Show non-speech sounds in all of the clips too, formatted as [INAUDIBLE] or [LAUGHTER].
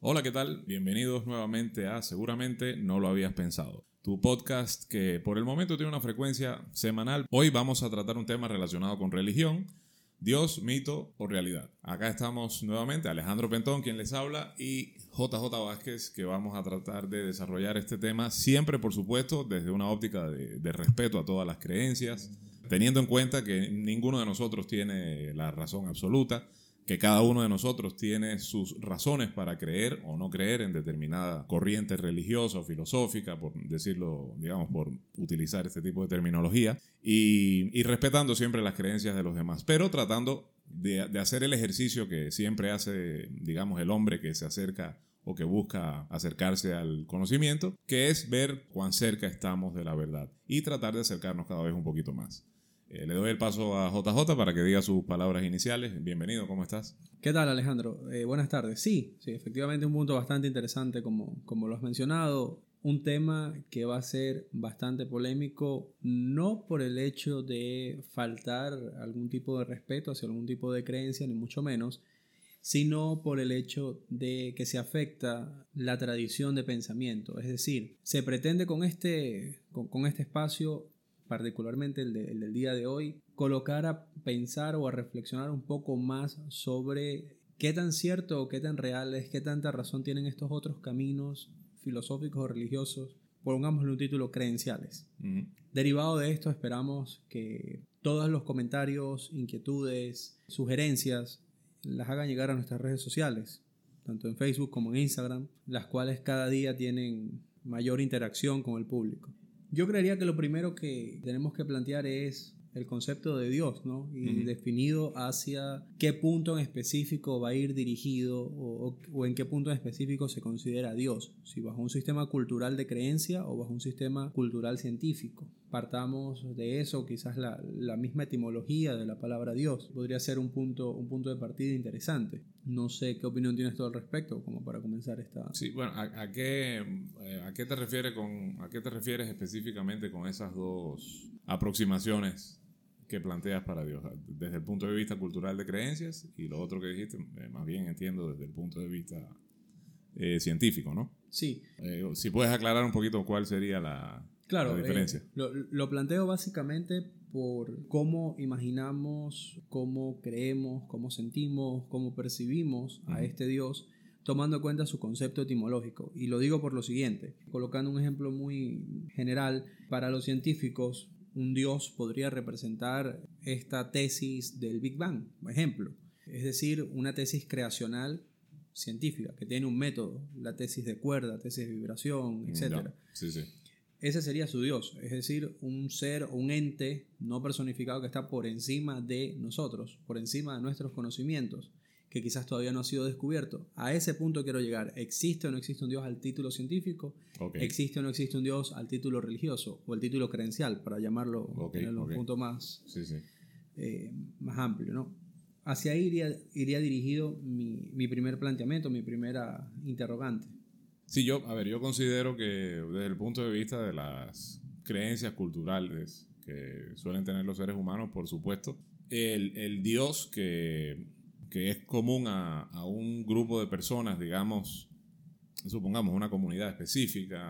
Hola, ¿qué tal? Bienvenidos nuevamente a Seguramente no lo habías pensado. Tu podcast que por el momento tiene una frecuencia semanal. Hoy vamos a tratar un tema relacionado con religión, Dios, mito o realidad. Acá estamos nuevamente Alejandro Pentón, quien les habla, y JJ Vázquez, que vamos a tratar de desarrollar este tema, siempre por supuesto desde una óptica de, de respeto a todas las creencias, teniendo en cuenta que ninguno de nosotros tiene la razón absoluta que cada uno de nosotros tiene sus razones para creer o no creer en determinada corriente religiosa o filosófica, por decirlo, digamos, por utilizar este tipo de terminología, y, respetando siempre las creencias de los demás, pero tratando de, hacer el ejercicio que siempre hace, digamos, el hombre que se acerca o que busca acercarse al conocimiento, que es ver cuán cerca estamos de la verdad y tratar de acercarnos cada vez un poquito más. Eh, le doy el paso a JJ para que diga sus palabras iniciales. Bienvenido, ¿cómo estás? ¿Qué tal, Alejandro? Eh, buenas tardes. Sí, sí, efectivamente un punto bastante interesante como, como lo has mencionado. Un tema que va a ser bastante polémico, no por el hecho de faltar algún tipo de respeto hacia algún tipo de creencia, ni mucho menos, sino por el hecho de que se afecta la tradición de pensamiento. Es decir, se pretende con este, con este espacio particularmente el, del día de hoy, colocar a pensar o a reflexionar un poco más sobre qué tan cierto o qué tan real es, qué tanta razón tienen estos otros caminos filosóficos o religiosos, pongámosle un título, creenciales. Derivado de esto, esperamos que todos los comentarios, inquietudes, sugerencias, las hagan llegar a nuestras redes sociales, tanto en Facebook como en Instagram, las cuales cada día tienen mayor interacción con el público. Yo creería que lo primero que tenemos que plantear es el concepto de Dios, ¿no? Y definido hacia qué punto en específico va a ir dirigido o, o, en qué punto en específico se considera Dios, si bajo un sistema cultural de creencia o bajo un sistema cultural científico. Partamos de eso, quizás la, la misma etimología de la palabra Dios podría ser un punto, un punto de partida interesante. No sé qué opinión tienes tú al respecto, como para comenzar esta... Sí, bueno, ¿a, qué, eh, a, qué, te refieres con, ¿a qué te refieres específicamente con esas dos aproximaciones que planteas para Dios, desde el punto de vista cultural de creencias y lo otro que dijiste, eh, más bien entiendo desde el punto de vista eh, científico, ¿no? Sí. Eh, si puedes aclarar un poquito cuál sería la, claro, diferencia. Lo, lo, planteo básicamente por cómo imaginamos, cómo creemos, cómo sentimos, cómo percibimos a este Dios tomando en cuenta su concepto etimológico. Y lo digo por lo siguiente, colocando un ejemplo muy general, para los científicos un dios podría representar esta tesis del Big Bang, por ejemplo. Es decir, una tesis creacional científica que tiene un método, la tesis de cuerda, tesis de vibración, etc. Ese sería su Dios, es decir, un ser o un ente no personificado que está por encima de nosotros, por encima de nuestros conocimientos que quizás todavía no ha sido descubierto. A ese punto quiero llegar. ¿Existe o no existe un Dios al título científico? ¿Existe o no existe un Dios al título religioso o el título creencial, para llamarlo en un punto más, eh, más amplio? ¿no? Hacia ahí iría, iría dirigido mi, mi, primer planteamiento, mi primera interrogante. Sí, yo, a ver, yo considero que desde el punto de vista de las creencias culturales que suelen tener los seres humanos, por supuesto, el, el Dios que que es común a, un grupo de personas, digamos, supongamos una comunidad específica,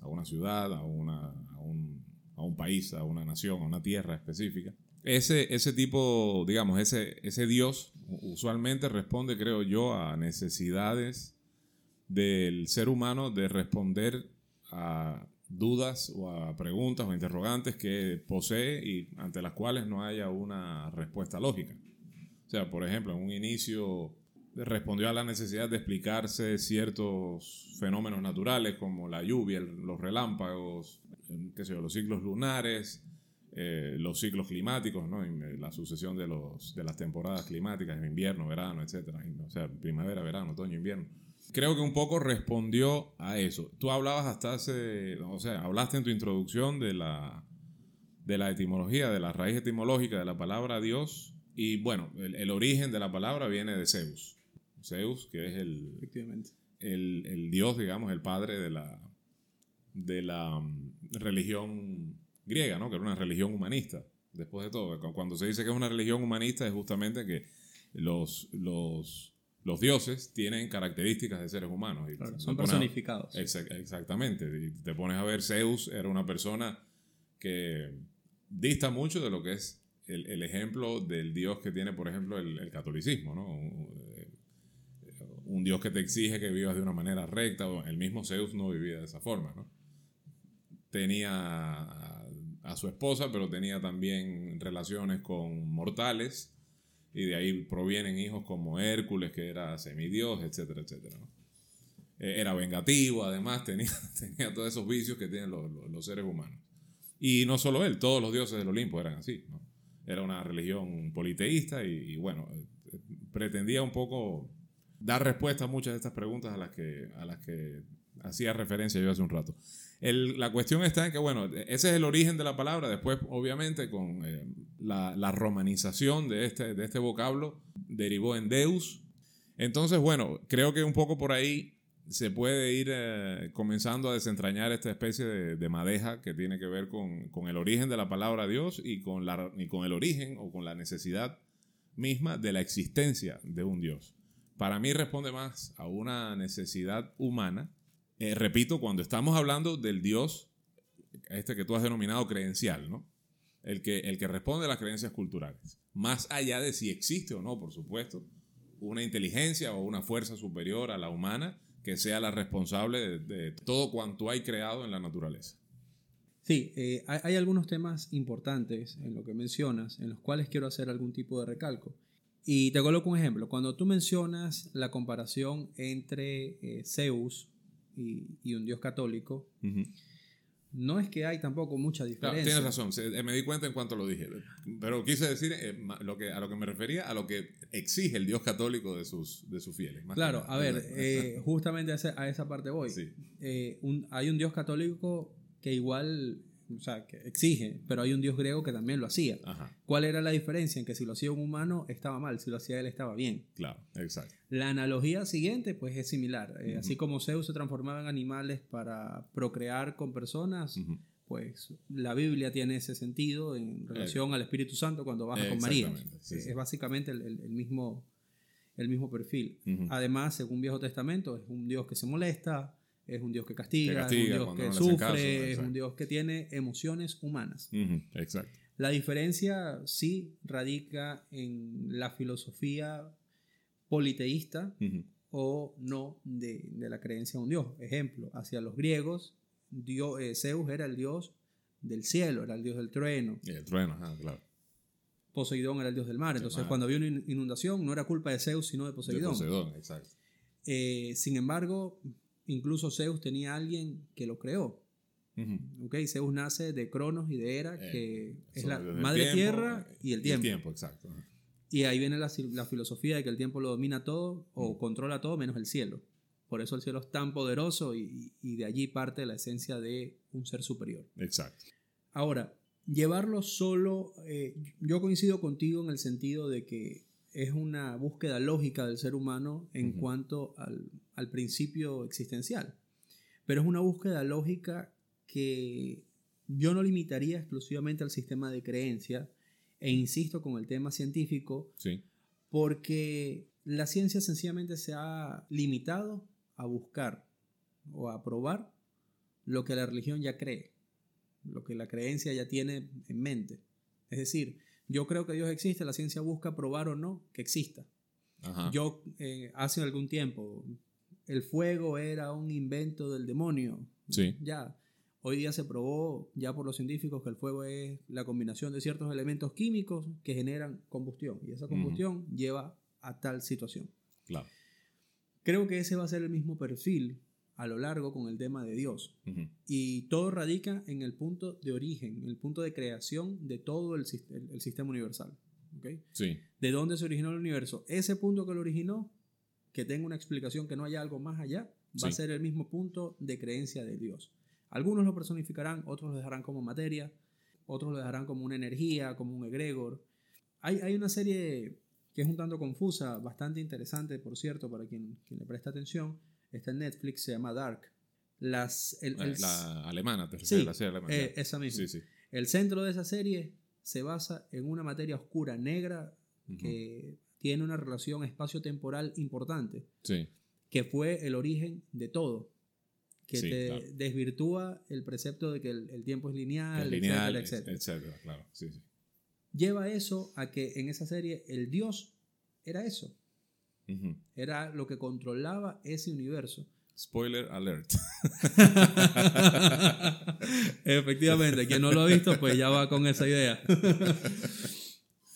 a una ciudad, a, una, a, un, a un, país, a una nación, a una tierra específica. Ese, ese tipo, digamos, ese, ese Dios usualmente responde, creo yo, a necesidades del ser humano de responder a dudas o a preguntas o interrogantes que posee y ante las cuales no haya una respuesta lógica. O sea, por ejemplo, en un inicio respondió a la necesidad de explicarse ciertos fenómenos naturales como la lluvia, los relámpagos, los ciclos lunares, eh, los ciclos climáticos. Eh, la sucesión de, de las temporadas climáticas, invierno, verano, etc. O sea, primavera, verano, otoño, invierno. Creo que un poco respondió a eso. Tú hablabas hasta hace, o sea, hablaste en tu introducción de la, de la etimología, de la raíz etimológica de la palabra Dios y bueno, el, origen de la palabra viene de Zeus. Zeus, que es el, el, el, dios, digamos, el padre de la, de la mm, religión griega, ¿no? que era una religión humanista. Después de todo, cuando se dice que es una religión humanista es justamente que los, los los dioses tienen características de seres humanos. Y Claro, son a- personificados. Exac- exactamente. Y te pones a ver, Zeus era una persona que dista mucho de lo que es el, el ejemplo del dios que tiene, por ejemplo, el, el catolicismo, ¿no? Un, un dios que te exige que vivas de una manera recta. El mismo Zeus no vivía de esa forma, ¿no? Tenía a, a su esposa, pero tenía también relaciones con mortales. Y de ahí provienen hijos como Hércules, que era semidios, etcétera, etcétera. ¿no? Eh, era vengativo, además tenía, [LAUGHS] tenía todos esos vicios que tienen los, los- seres humanos. Y no solo él, todos los dioses del Olimpo eran así. Era una religión politeísta y, y bueno, eh, pretendía un poco dar respuesta a muchas de estas preguntas a las que, a las que hacía referencia yo hace un rato. La cuestión está en que, bueno, ese es el origen de la palabra. Después, obviamente, con eh, la, romanización de este, de este vocablo, derivó en Deus. Entonces, bueno, creo que un poco por ahí se puede ir eh, comenzando a desentrañar esta especie de, de madeja que tiene que ver con, con el origen de la palabra Dios y con, la, y con el origen o con la necesidad misma de la existencia de un Dios. Para mí responde más a una necesidad humana. Eh, repito, cuando estamos hablando del Dios, este que tú has denominado creencial, ¿no? El que, el que responde a las creencias culturales. Más allá de si existe o no, por supuesto, una inteligencia o una fuerza superior a la humana que sea la responsable de, todo cuanto hay creado en la naturaleza. Sí, eh, hay, hay algunos temas importantes en lo que mencionas, en los cuales quiero hacer algún tipo de recalco. Y te coloco un ejemplo. Cuando tú mencionas la comparación entre eh, Zeus y, y un dios católico, no es que hay tampoco mucha Claro, diferencia. tienes razón, eh, me di cuenta en cuanto lo dije, pero quise decir eh, lo que, a lo que me refería, a lo que exige el Dios católico de sus, de sus fieles. más Claro, a ver, [LAUGHS] eh, justamente a, esa parte voy. Sí. Eh, un- hay un dios católico que igual, o sea, que exige, pero hay un dios griego que también lo hacía. Ajá, ¿Cuál era la diferencia? En que si lo hacía un humano estaba mal, si lo hacía él estaba bien. claro, exacto. La analogía siguiente, pues es similar. Eh. Así como Zeus se transformaba en animales para procrear con personas, pues la Biblia tiene ese sentido en relación al Espíritu Santo cuando baja Eh, con María. exactamente, sí, Eh, sí. Es básicamente el, el- el mismo, el mismo perfil. Además, según Viejo Testamento, es un Dios que se molesta, es un Dios que castiga, es un Dios que no sufre, caso, es un Dios que tiene emociones humanas. Exacto. La diferencia sí radica en la filosofía politeísta o no de, de la creencia en un dios. Ejemplo, hacia los griegos, Dios, eh, Zeus era el dios del cielo, era el dios del trueno. Y el trueno, ajá, claro. Poseidón era el dios del mar. Entonces, mar. cuando había una in- inundación, no era culpa de Zeus, sino de De Poseidón. Poseidón, exacto. Eh, sin embargo, incluso Zeus tenía alguien que lo creó. ¿ok? Zeus nace de Cronos y de Hera, Eh, que es la madre tiempo, tierra eh, y el Y tiempo. el tiempo, exacto. Y ahí viene la, la filosofía de que el tiempo lo domina todo o controla todo menos el cielo. Por eso el cielo es tan poderoso y, y de allí parte la esencia de un ser superior. Exacto. Ahora, llevarlo solo, eh, yo coincido contigo en el sentido de que es una búsqueda lógica del ser humano en cuanto al, al principio existencial. Pero es una búsqueda lógica que yo no limitaría exclusivamente al sistema de creencia e insisto con el tema científico Sí. porque la ciencia sencillamente se ha limitado a buscar o a probar lo que la religión ya cree, lo que la creencia ya tiene en mente. Es decir, yo creo que Dios existe, la ciencia busca probar o no que exista. Ajá. Yo eh, hace algún tiempo, el fuego era un invento del demonio. Sí. Ya, hoy día se probó ya por los científicos que el fuego es la combinación de ciertos elementos químicos que generan combustión y esa combustión lleva a tal situación. Claro. Creo que ese va a ser el mismo perfil a lo largo con el tema de Dios. Y todo radica en el punto de origen, en el punto de creación de todo el, sis- el- el sistema universal. ¿ok? Sí. ¿De dónde se originó el universo? Ese punto que lo originó, que tenga una explicación que no haya algo más allá, va a ser el mismo punto de creencia de Dios. Algunos lo personificarán, otros lo dejarán como materia, otros lo dejarán como una energía, como un egregor. Hay, hay una serie que es un tanto confusa, bastante interesante, por cierto, para quien, quien le presta atención. Está en Netflix, se llama Dark. Las, el- La, el- la alemana, te sí, refieres, la serie alemana. eh, esa misma. Sí, sí. El centro de esa serie se basa en una materia oscura, negra, Ujú. que tiene una relación espacio-temporal importante, Sí. que fue el origen de todo, que Sí, te claro. desvirtúa el precepto de que el, el tiempo es lineal, Es lineal, etcétera, etcétera. etcétera, claro. Sí, sí. Lleva eso a que en esa serie el Dios era eso, Era lo que controlaba ese universo. Spoiler alert. [LAUGHS] Efectivamente, quien no lo ha visto, pues ya va con esa idea.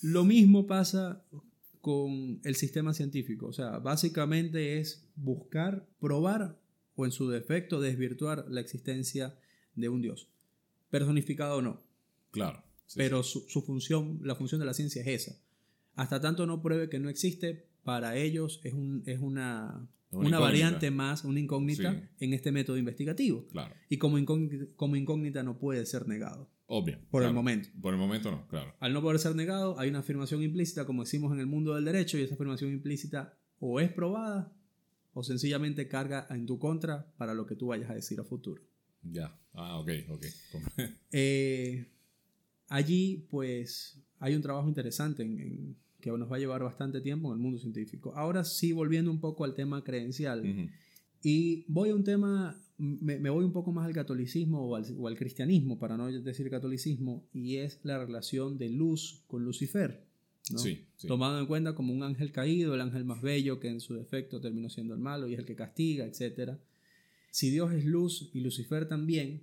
lo mismo pasa con el sistema científico. O sea, básicamente es buscar, probar o en su defecto desvirtuar la existencia de un Dios. Personificado o no. Claro. sí, pero su, su función, la función de la ciencia es esa. Hasta tanto no pruebe que no existe, para ellos es, un, es una, Una una, variante más, una incógnita Sí. en este método investigativo. Claro. Y como incógnita, como incógnita no puede ser negado. Obvio. Por el claro. momento. Por el momento no, claro. Al no poder ser negado, hay una afirmación implícita, como decimos en el mundo del derecho, y esa afirmación implícita o es probada o sencillamente carga en tu contra para lo que tú vayas a decir a futuro. Ya. Ah, ok, ok. [LAUGHS] Eh, allí, pues, hay un trabajo interesante en- en- que nos va a llevar bastante tiempo en el mundo científico. Ahora sí, volviendo un poco al tema creencial, Ujú. y voy a un tema, me, me voy un poco más al catolicismo o al, o al cristianismo, para no decir catolicismo, y es la relación de luz con Lucifer. ¿no? Sí, sí. Tomado en cuenta como un ángel caído, el ángel más bello que en su defecto terminó siendo el malo y es el que castiga, etc. Si Dios es luz y Lucifer también,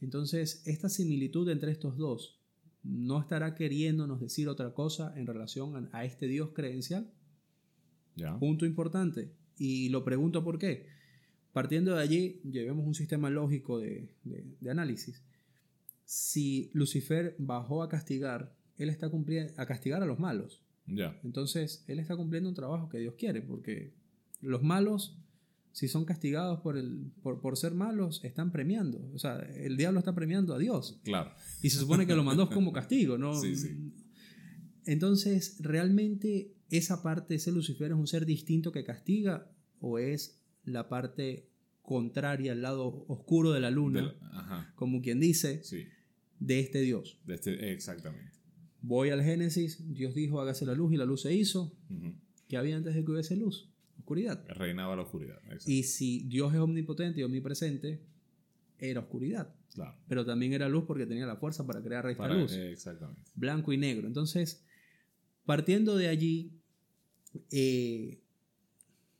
entonces, esta similitud entre estos dos no estará queriéndonos decir otra cosa en relación a, a este Dios creencial. Punto importante. Y lo pregunto por qué. Partiendo de allí, llevemos un sistema lógico de, de- de análisis. Si Lucifer bajó a castigar, él está cumpliendo a castigar a los malos. Entonces, él está cumpliendo un trabajo que Dios quiere, porque los malos, si son castigados por, el, por, por ser malos, están premiando. O sea, el diablo está premiando a Dios. Claro. Y se supone que lo mandó como castigo, ¿no? Sí, sí. Entonces, ¿realmente esa parte, ese Lucifer es un ser distinto que castiga o es la parte contraria, al lado oscuro de la luna, como quien dice, Sí. de este Dios? De este, exactamente. Voy al Génesis, Dios dijo, hágase la luz y la luz se hizo. ¿Qué había antes de que hubiese luz? Oscuridad. Reinaba la oscuridad. exacto. Y si Dios es omnipotente y omnipresente, era oscuridad. Claro. Pero también era luz porque tenía la fuerza para crear esta Para- luz. eh, exactamente. Blanco y negro. Entonces, partiendo de allí, eh,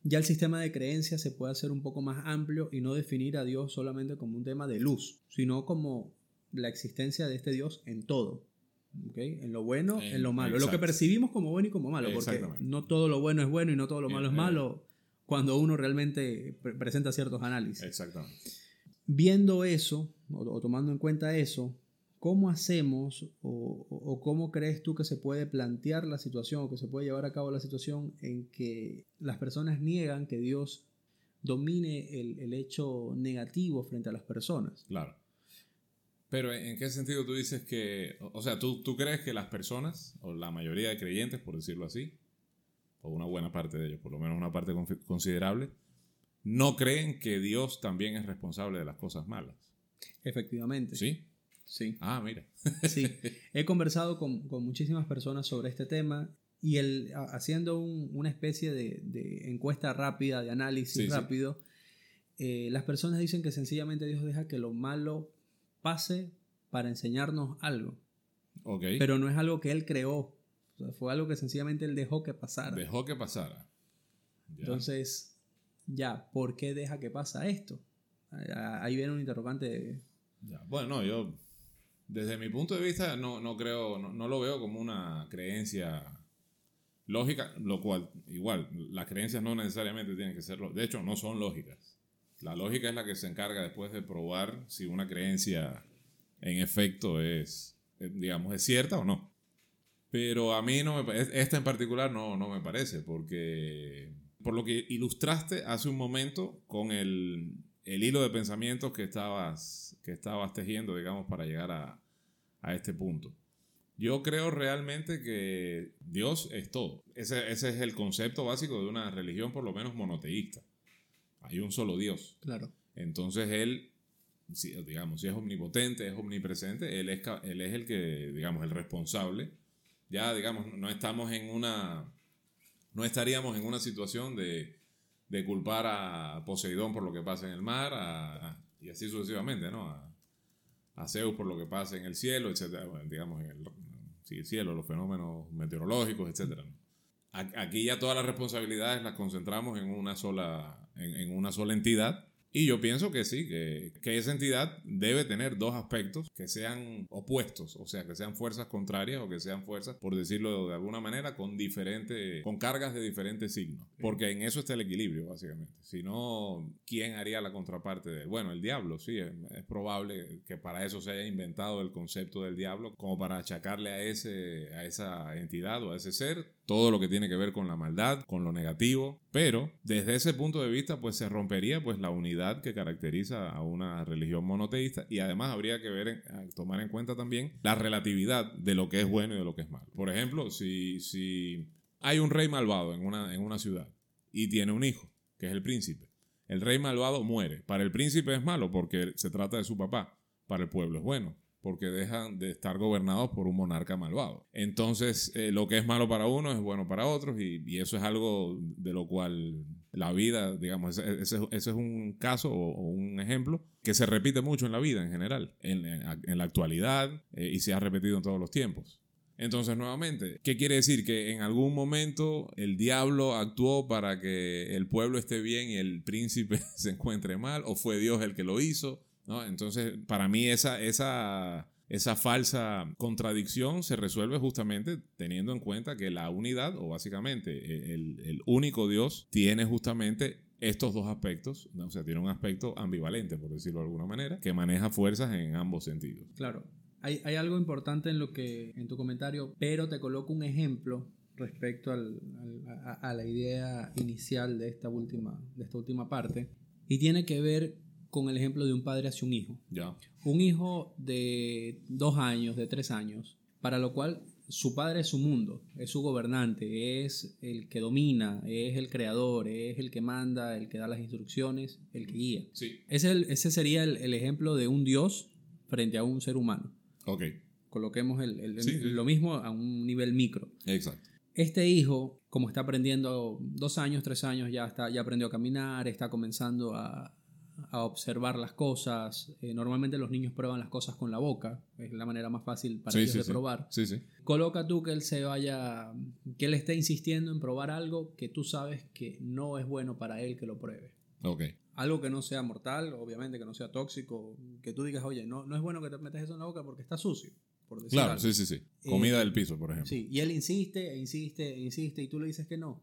ya el sistema de creencias se puede hacer un poco más amplio y no definir a Dios solamente como un tema de luz, sino como la existencia de este Dios en todo. ¿Ok? En lo bueno, En- en lo malo. Lo que exacto. percibimos como bueno y como malo, porque no todo lo bueno es bueno y no todo lo malo es Eh, malo cuando uno realmente pre- presenta ciertos análisis. Exactamente. Viendo eso, o, o tomando en cuenta eso, ¿cómo hacemos o, o- o cómo crees tú que se puede plantear la situación o que se puede llevar a cabo la situación en que las personas niegan que Dios domine el, el hecho negativo frente a las personas? Claro. Pero ¿en qué sentido tú dices que, o sea, ¿tú, tú crees que las personas, o la mayoría de creyentes, por decirlo así, o una buena parte de ellos, por lo menos una parte considerable, no creen que Dios también es responsable de las cosas malas? Efectivamente. ¿Sí? Sí. Ah, mira. Sí, [LAUGHS] he conversado con, con muchísimas personas sobre este tema y el, haciendo un- una especie de, de encuesta rápida, de análisis Sí, sí. rápido, eh, las personas dicen que sencillamente Dios deja que lo malo pase para enseñarnos algo, pero no es algo que Él creó, o sea, fue algo que sencillamente Él dejó que pasara. Dejó que pasara. Ya. Entonces, ya, ¿por qué deja que pasa esto? Ah, Ahí viene un interrogante. de- Ya. Bueno, no, yo desde mi punto de vista no, no creo, no, no lo veo como una creencia lógica, lo cual, igual, las creencias no necesariamente tienen que ser, de hecho, no son lógicas. La lógica es la que se encarga después de probar si una creencia en efecto es, eh, digamos, es cierta o no. Pero a mí no me esta en particular no, no me parece, porque por lo que ilustraste hace un momento con el, el hilo de pensamientos que estabas, que estabas tejiendo, digamos, para llegar a, a este punto. Yo creo realmente que Dios es todo. Ese, ese es el concepto básico de una religión, por lo menos monoteísta. Hay un solo Dios. Claro. Entonces Él, digamos, si es omnipotente, es omnipresente, él es, él es el que, digamos, el responsable Ya, digamos, no estamos en una, no estaríamos en una situación de, de culpar a Poseidón por lo que pasa en el mar y así sucesivamente, ¿no? A, a, Zeus por lo que pasa en el cielo, etcétera, digamos, en el, cielo, los fenómenos meteorológicos, etcétera. Aquí ya todas las responsabilidades las concentramos en una sola, en una sola entidad y yo pienso que sí, que, que, esa entidad debe tener dos aspectos que sean opuestos, o sea, que sean fuerzas contrarias o que sean fuerzas, por decirlo de alguna manera, con diferentes, con cargas de diferentes signos. Porque en eso está el equilibrio, básicamente. Si no, ¿quién haría la contraparte de Bueno, el diablo, sí, es, probable que para eso se haya inventado el concepto del diablo, como para achacarle a, ese, a esa entidad o a ese ser todo lo que tiene que ver con la maldad, con lo negativo, pero desde ese punto de vista pues se rompería pues la unidad que caracteriza a una religión monoteísta y además habría que ver, tomar en cuenta también la relatividad de lo que es bueno y de lo que es malo. Por ejemplo, si, si hay un rey malvado en una, en una ciudad y tiene un hijo, que es el príncipe, el rey malvado muere. Para el príncipe es malo porque se trata de su papá, para el pueblo es bueno porque dejan de estar gobernados por un monarca malvado. Entonces, eh, lo que es malo para uno es bueno para otros y, eso es algo de lo cual la vida, digamos, ese, es un caso o, un ejemplo que se repite mucho en la vida en general, en, la actualidad eh, y se ha repetido en todos los tiempos. Entonces, nuevamente, ¿qué quiere decir? Que en algún momento el diablo actuó para que el pueblo esté bien y el príncipe [LAUGHS] se encuentre mal, o fue Dios el que lo hizo, ¿no? Entonces, para mí esa, esa, esa falsa contradicción se resuelve justamente teniendo en cuenta que la unidad, o básicamente e, el, único Dios, tiene justamente estos dos aspectos, o sea, tiene un aspecto ambivalente, por decirlo de alguna manera, que maneja fuerzas en ambos sentidos. Claro. Hay, hay algo importante en lo que en tu comentario, pero te coloco un ejemplo respecto al, a, a, la idea inicial de esta última, de esta última parte, y tiene que ver con el ejemplo de un padre hacia un hijo. Ya. Un hijo de dos años, de tres años, para lo cual su padre es su mundo, es su gobernante, es el que domina, es el creador, es el que manda, el que da las instrucciones, el que guía. Sí. Ese, ese sería el, ejemplo de un Dios frente a un ser humano. Ok. Coloquemos lo mismo a un nivel micro. Exacto. Este hijo, como está aprendiendo dos años, tres años, ya, está, ya aprendió a caminar, está comenzando a, a observar las cosas. Eh, normalmente los niños prueban las cosas con la boca, es la manera más fácil para ellos de probar. Sí, sí. Coloca tú que él se vaya, que él esté insistiendo en probar algo que tú sabes que no es bueno para él que lo pruebe. Algo que no sea mortal, obviamente que no sea tóxico, que tú digas, oye, no, no es bueno que te metas eso en la boca porque está sucio. Por claro, sí, sí, sí. Comida eh, del piso, por ejemplo. Sí, y él insiste, e insiste, e insiste, y tú le dices que no.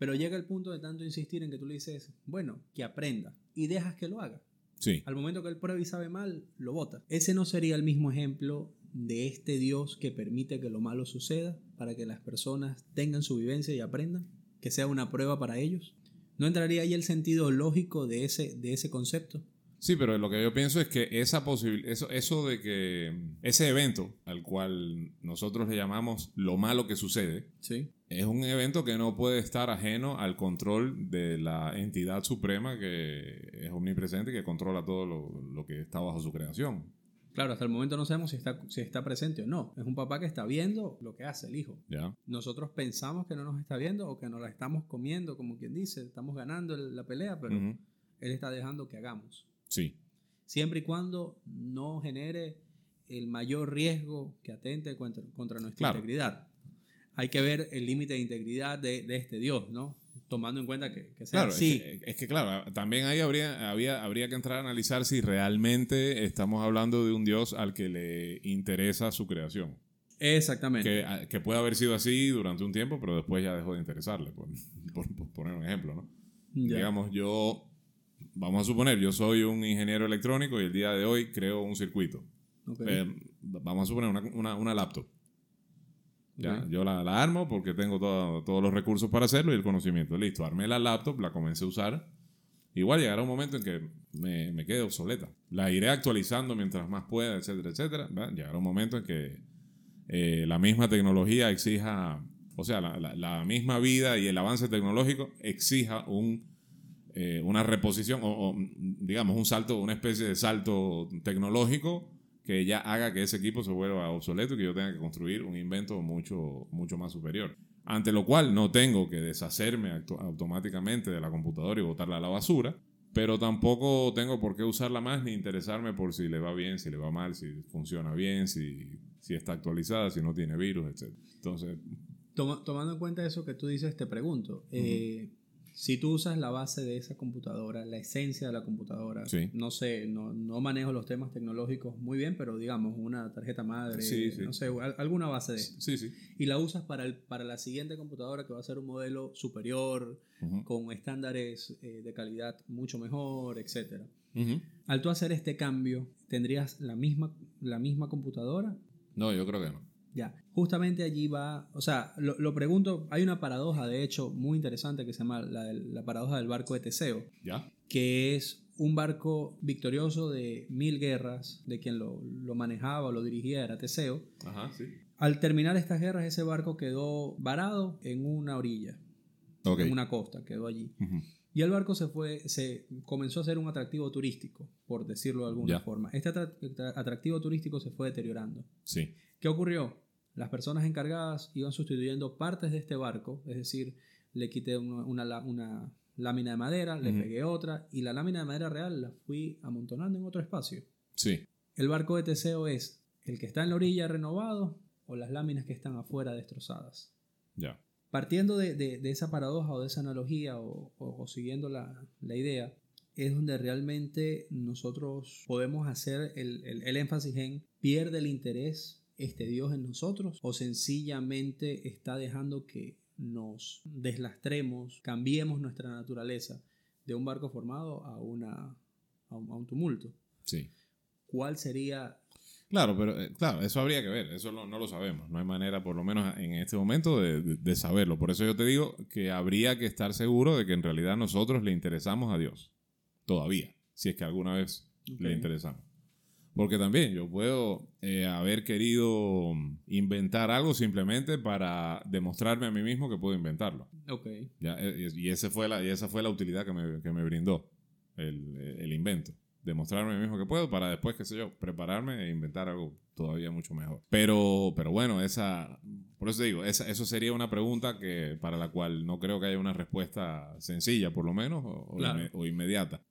Pero llega el punto de tanto insistir en que tú le dices, bueno, que aprenda y dejas que lo haga. Sí. Al momento que él prueba y sabe mal, lo bota. Ese no sería el mismo ejemplo de este Dios que permite que lo malo suceda para que las personas tengan su vivencia y aprendan, que sea una prueba para ellos. ¿No entraría ahí el sentido lógico de ese, de ese concepto? Sí, pero lo que yo pienso es que esa posibilidad, eso, eso de que ese evento al cual nosotros le llamamos lo malo que sucede, sí es un evento que no puede estar ajeno al control de la entidad suprema que es omnipresente y que controla todo lo, que está bajo su creación. Claro, hasta el momento no sabemos si está, si está presente o no. Es un papá que está viendo lo que hace el hijo. Ya. Nosotros pensamos que no nos está viendo o que nos la estamos comiendo, como quien dice, estamos ganando la pelea, pero él está dejando que hagamos. Sí. Siempre y cuando no genere el mayor riesgo que atente contra, nuestra integridad hay que ver el límite de integridad de, este Dios, ¿no? Tomando en cuenta que, sea claro, así. Es que, claro, también ahí habría, había, habría que entrar a analizar si realmente estamos hablando de un Dios al que le interesa su creación. Exactamente. Que, puede haber sido así durante un tiempo, pero después ya dejó de interesarle, por, poner un ejemplo, ¿no? Digamos, yo, vamos a suponer, yo soy un ingeniero electrónico y el día de hoy creo un circuito. Eh, vamos a suponer una, una laptop. Yo la, la, armo porque tengo todos los recursos para hacerlo y el conocimiento. Listo, armé la laptop, la comencé a usar. Igual llegará un momento en que me, me quede obsoleta. La iré actualizando mientras más pueda, etcétera, etcétera. Llegará un momento en que eh, la misma tecnología exija, o sea, la, la, misma vida y el avance tecnológico exija un, eh, una reposición o, o, digamos, un salto, una especie de salto tecnológico que ya haga que ese equipo se vuelva obsoleto y que yo tenga que construir un invento mucho, mucho más superior. Ante lo cual no tengo que deshacerme automáticamente de la computadora y botarla a la basura, pero tampoco tengo por qué usarla más ni interesarme por si le va bien, si le va mal, si funciona bien, si, si está actualizada, si no tiene virus, etc. Entonces... tomando en cuenta eso que tú dices, te pregunto, eh, si tú usas la base de esa computadora, la esencia de la computadora, no sé, no, no, manejo los temas tecnológicos muy bien, pero digamos una tarjeta madre, no sé, alguna base de Y la usas para, el, para la siguiente computadora que va a ser un modelo superior, con estándares eh, de calidad mucho mejor, etc. Al tú hacer este cambio, ¿tendrías la misma, la misma computadora? No, yo creo que no. Ya, justamente allí va, o sea, lo, pregunto, hay una paradoja de hecho muy interesante que se llama la, la paradoja del barco de Teseo, ¿Ya? que es un barco victorioso de mil guerras, de quien lo, lo manejaba o lo dirigía era Teseo. Ajá, sí. Al terminar estas guerras, ese barco quedó varado en una orilla, en una costa, quedó allí. Y el barco se fue, se comenzó a ser un atractivo turístico, por decirlo de alguna forma. Este atractivo turístico se fue deteriorando. Sí. ¿Qué ocurrió? Las personas encargadas iban sustituyendo partes de este barco, es decir, le quité una, lámina de madera, le pegué otra y la lámina de madera real la fui amontonando en otro espacio. Sí. El barco de Teseo es el que está en la orilla renovado o las láminas que están afuera destrozadas. Ya. Partiendo de, esa paradoja o de esa analogía o, siguiendo la, idea, es donde realmente nosotros podemos hacer el, el énfasis en pierde el interés este Dios en nosotros o sencillamente está dejando que nos deslastremos, cambiemos nuestra naturaleza de un barco formado a, una, a, un, tumulto. Sí. ¿Cuál sería Claro, pero eh, claro, eso habría que ver, eso no, lo sabemos, no hay manera, por lo menos en este momento, de, saberlo. Por eso yo te digo que habría que estar seguro de que en realidad nosotros le interesamos a Dios, todavía, si es que alguna vez le interesamos. Porque también yo puedo eh, haber querido inventar algo simplemente para demostrarme a mí mismo que puedo inventarlo. Ok. Eh, y, ese fue la, y esa fue la utilidad que me, que me brindó el, el, invento. Demostrarme mismo que puedo para después, qué sé yo, prepararme e inventar algo todavía mucho mejor. Pero, pero bueno, esa, por eso digo, esa, eso sería una pregunta que, para la cual no creo que haya una respuesta sencilla, por lo menos, o inmediata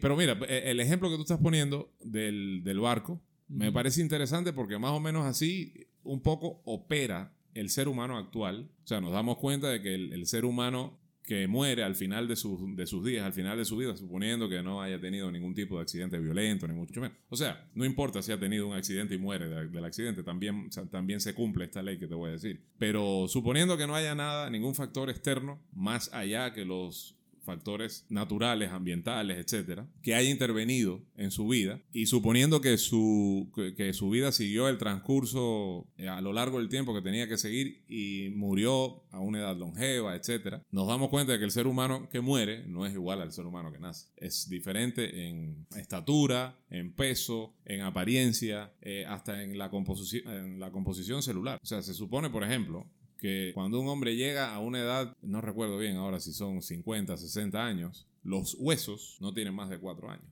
pero mira, e, el ejemplo que tú estás poniendo del, barco me parece interesante porque más o menos así un poco opera el ser humano actual. O sea, nos damos cuenta de que el, ser humano que muere al final de, de, sus días, al final de su vida, suponiendo que no haya tenido ningún tipo de accidente violento, ni mucho menos. O sea, no importa si ha tenido un accidente y muere del accidente, también, también se cumple esta ley que te voy a decir. Pero suponiendo que no haya nada, ningún factor externo, más allá que los factores naturales, ambientales, etcétera, que haya intervenido en su vida y suponiendo que su, que, su vida siguió el transcurso eh, a lo largo del tiempo que tenía que seguir y murió a una edad longeva, etcétera, nos damos cuenta de que el ser humano que muere no es igual al ser humano que nace. Es diferente en estatura, en peso, en apariencia, eh, hasta en la, en la composición celular. O sea, se supone, por ejemplo, que cuando un hombre llega a una edad, no recuerdo bien ahora si son 50, 60 años, los huesos no tienen más de 4 años.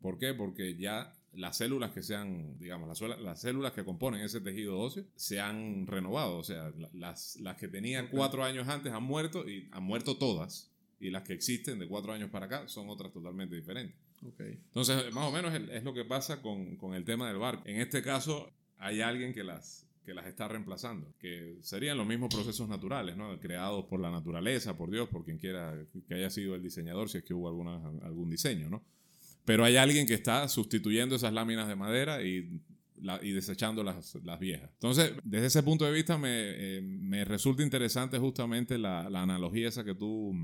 ¿Por qué? Porque ya las células que sean, digamos, las, las, células que componen ese tejido óseo se han renovado. O sea, las, las que tenían 4 años antes han muerto y han muerto todas. Y las que existen de 4 años para acá son otras totalmente diferentes. Okay. Entonces, más o menos es lo que pasa con, con el tema del barco. En este caso, hay alguien que las, que las está reemplazando, que serían los mismos procesos naturales, ¿no? creados por la naturaleza, por Dios, por quien quiera que haya sido el diseñador, si es que hubo algún diseño. ¿no? Pero hay alguien que está sustituyendo esas láminas de madera y, desechando las, viejas. Entonces, desde ese punto de vista, me, eh, resulta interesante justamente la, analogía esa que tú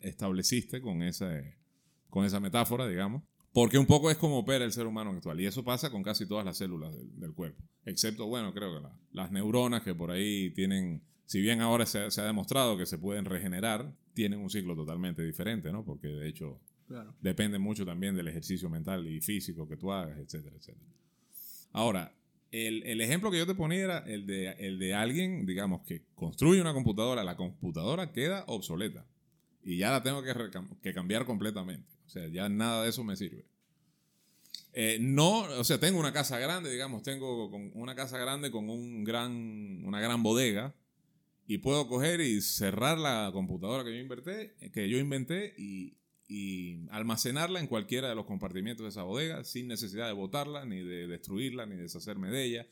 estableciste con esa metáfora, digamos. Porque un poco es como opera el ser humano actual. Y eso pasa con casi todas las células del, cuerpo. Excepto, bueno, creo que las neuronas que por ahí tienen, si bien ahora se, ha demostrado que se pueden regenerar, tienen un ciclo totalmente diferente, ¿no? Porque de hecho depende mucho también del ejercicio mental y físico que tú hagas, etcétera, etcétera. Ahora, el, el, ejemplo que yo te ponía era el de, el de alguien, digamos, que construye una computadora, la computadora queda obsoleta y ya la tengo que, que cambiar completamente. O sea, ya nada de eso me sirve. Eh, no, o sea, tengo una casa grande, digamos, tengo con- una casa grande con un gran, una gran bodega y puedo coger y cerrar la computadora que yo inventé, que yo inventé y, y almacenarla en cualquiera de los compartimientos de esa bodega sin necesidad de botarla, ni de destruirla, ni deshacerme de ella.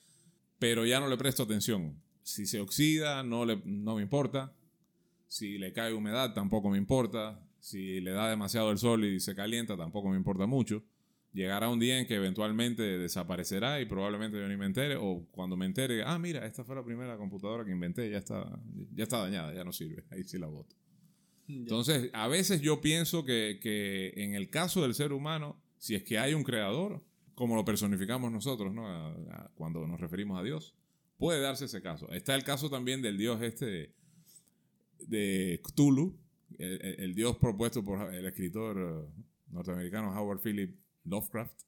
Pero ya no le presto atención. Si se oxida, no, le, no me importa. Si le cae humedad, tampoco me importa. Si le da demasiado el sol y se calienta, tampoco me importa mucho. Llegará un día en que eventualmente desaparecerá y probablemente yo ni me entere. O cuando me entere, ah, mira, esta fue la primera computadora que inventé, ya está, ya está dañada, ya no sirve. Ahí sí la boto. Entonces, a veces yo pienso que, que en el caso del ser humano, si es que hay un creador, como lo personificamos nosotros, ¿no? A- a- cuando nos referimos a Dios, puede darse ese caso. Está el caso también del dios este de Cthulhu, el, el- el dios propuesto por el escritor norteamericano Howard Philip Lovecraft,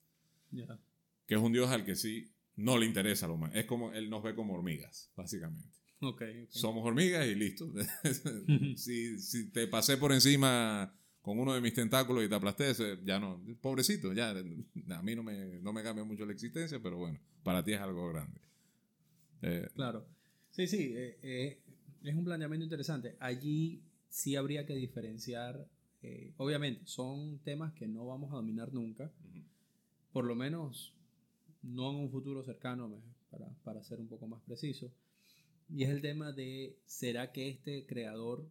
Ya. que es un dios al que sí no le interesa lo humano. Es como, él nos ve como hormigas, básicamente. Ok, ok. Somos hormigas y listo. [LAUGHS] [LAUGHS] si, si te pasé por encima con uno de mis tentáculos y te aplasté, ya no. Pobrecito, ya. A mí no me, no me cambia mucho la existencia, pero bueno, para ti es algo grande. Eh, Claro. Sí, sí, eh, eh, es un planteamiento interesante. Allí sí habría que diferenciar, eh, obviamente, son temas que no vamos a dominar nunca, por lo menos no en un futuro cercano, para, para ser un poco más preciso. Y es el tema de, ¿será que este creador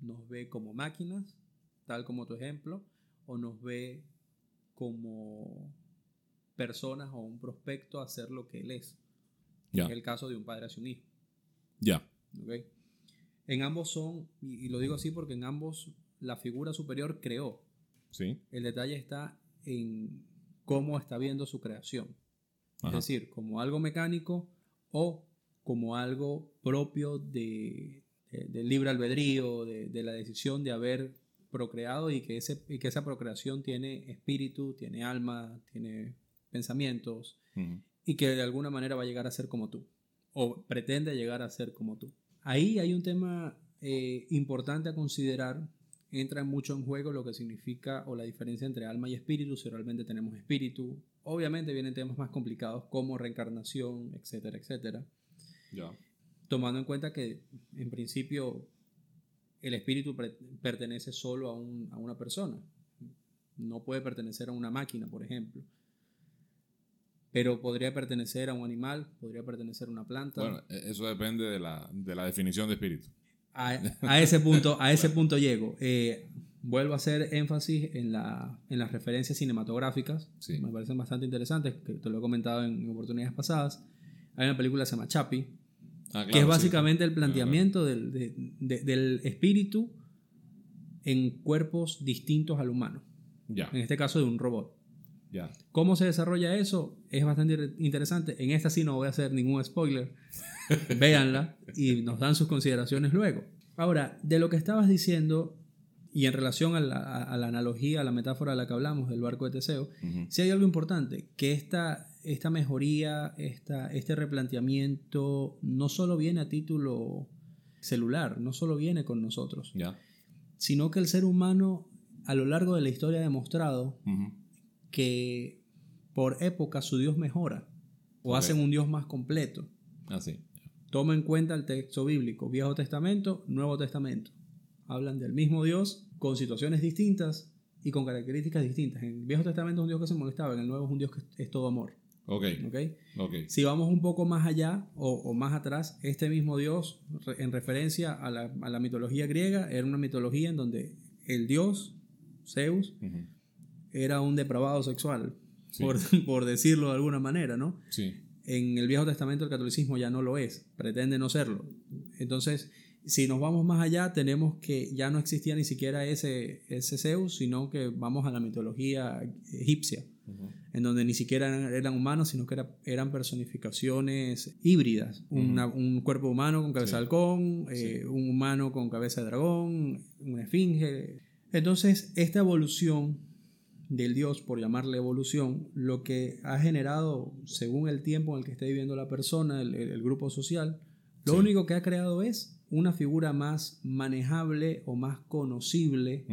nos ve como máquinas, tal como tu ejemplo, o nos ve como personas o un prospecto a hacer lo que él es? ya, En el caso de un padre hacia un hijo. ya. ¿ok? En ambos son, y, y lo digo así porque en ambos la figura superior creó. Sí. El detalle está en cómo está viendo su creación. Ajá. Es decir, como algo mecánico o como algo propio de, de- del libre albedrío, de, de la decisión de haber procreado y que, ese, y que esa procreación tiene espíritu, tiene alma, tiene pensamientos y que de alguna manera va a llegar a ser como tú o pretende llegar a ser como tú. Ahí hay un tema eh, importante a considerar. Entra mucho en juego lo que significa o la diferencia entre alma y espíritu, si realmente tenemos espíritu. Obviamente vienen temas más complicados como reencarnación, etcétera, etcétera. Ya. Tomando en cuenta que en principio el espíritu pertenece solo a, un- a una persona. No puede pertenecer a una máquina, por ejemplo. Pero podría pertenecer a un animal, podría pertenecer a una planta. Bueno, e- eso depende de la, de la definición de espíritu. A, a ese punto, a ese punto llego. Eh, vuelvo a hacer énfasis en, la, en las referencias cinematográficas. Sí. Me parecen bastante interesantes, que te lo he comentado en oportunidades pasadas. Hay una película que se llama Chapi, Ah, que es sí. básicamente el planteamiento del, de- de- del espíritu en cuerpos distintos al humano. Ya, En este caso de un robot. Ya. ¿Cómo se desarrolla eso? Es bastante interesante. En esta sí no voy a hacer ningún spoiler. [LAUGHS] Véanla y nos dan sus consideraciones luego. Ahora, de lo que estabas diciendo y en relación a la, a- la analogía, a la metáfora de la que hablamos del barco de Teseo, Ujú. sí hay algo importante, que esta, esta mejoría, esta, este replanteamiento no solo viene a título celular, no solo viene con nosotros, Ya. sino que el ser humano a lo largo de la historia ha demostrado Ujú. Que por época su Dios mejora o hacen un Dios más completo. Ah, sí. Toma en cuenta el texto bíblico, Viejo Testamento, Nuevo Testamento. Hablan del mismo Dios con situaciones distintas y con características distintas. En el Viejo Testamento es un Dios que se molestaba, en el Nuevo es un Dios que es todo amor. Ok, ¿ok? ok. Si vamos un poco más allá o, o más atrás, este mismo Dios, en referencia a la, a la mitología griega, era una mitología en donde el Dios, Zeus. Era un depravado sexual, Sí. por, [LAUGHS] por decirlo de alguna manera, ¿no? Sí. En el Viejo Testamento el catolicismo ya no lo es, pretende no serlo. Entonces, si nos vamos más allá, tenemos que ya no existía ni siquiera ese, ese Zeus, sino que vamos a la mitología egipcia, en donde ni siquiera eran, eran humanos, sino que era- eran personificaciones híbridas. Una- un cuerpo humano con cabeza Sí. de halcón, eh, Sí. un humano con cabeza de dragón, una esfinge. Entonces, esta evolución del Dios, por llamarle evolución, lo que ha generado, según el tiempo en el que esté viviendo la persona, el, el- grupo social, lo Sí. único que ha creado es una figura más manejable o más conocible